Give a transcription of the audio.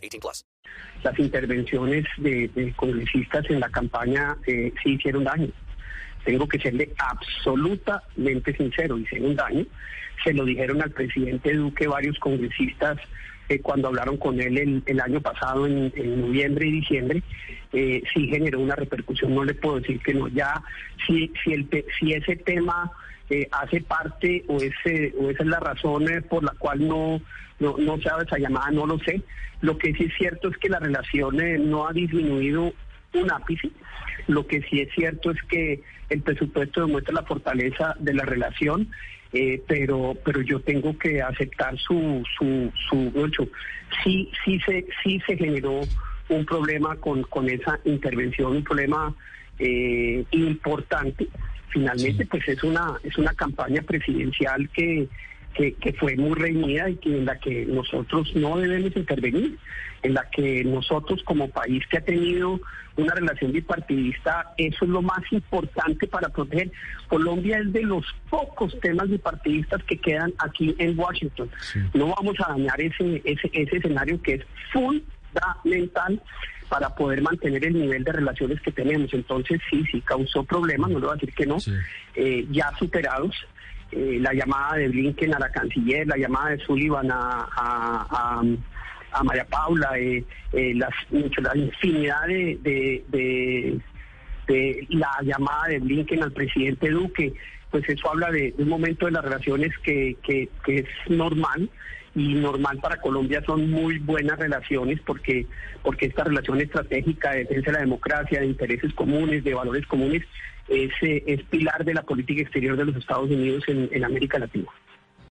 18 plus. Las intervenciones de, de congresistas en la campaña eh, sí hicieron daño. Tengo que serle absolutamente sincero, hicieron daño. Se lo dijeron al presidente Duque varios congresistas eh, cuando hablaron con él el, año pasado, en, noviembre y diciembre, eh, sí generó una repercusión. No le puedo decir que no. Ya, si, si, ese tema eh, hace parte o, esa es la razón por la cual no, no, no se ha esa llamada, no lo sé. Lo que sí es cierto es que la relación no ha disminuido un ápice. Lo que sí es cierto es que el presupuesto demuestra la fortaleza de la relación, eh, pero pero yo tengo que aceptar su su su. Sí sí se sí se generó un problema con con esa intervención, un problema eh, importante. Finalmente, pues es una es una campaña presidencial que que, que, fue muy reñida y que en la que nosotros no debemos intervenir, en la que nosotros como país que ha tenido una relación bipartidista, eso es lo más importante para proteger. Colombia es de los pocos temas bipartidistas que quedan aquí en Washington. Sí. No vamos a dañar ese, ese, ese escenario que es fundamental para poder mantener el nivel de relaciones que tenemos. Entonces sí, sí causó problemas, no le voy a decir que no, sí. eh, ya superados eh, la llamada de Blinken a la canciller, la llamada de Sullivan a, a, a, María Paula, eh, eh, las, la infinidad de, de, de, la llamada de Blinken al presidente Duque, pues eso habla de, un momento de las relaciones que, que es normal y normal para Colombia son muy buenas relaciones porque porque esta relación estratégica de defensa de la democracia, de intereses comunes, de valores comunes, es, es pilar de la política exterior de los Estados Unidos en, en América Latina.